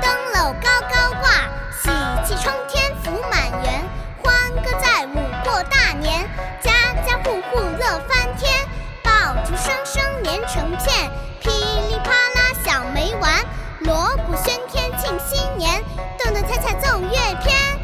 灯笼高高挂，喜气冲天福满园，欢歌载舞过大年，家家户户乐翻天，爆竹声声连成片，噼里啪啦响没完，锣鼓喧天庆新年，咚咚锵锵奏乐篇。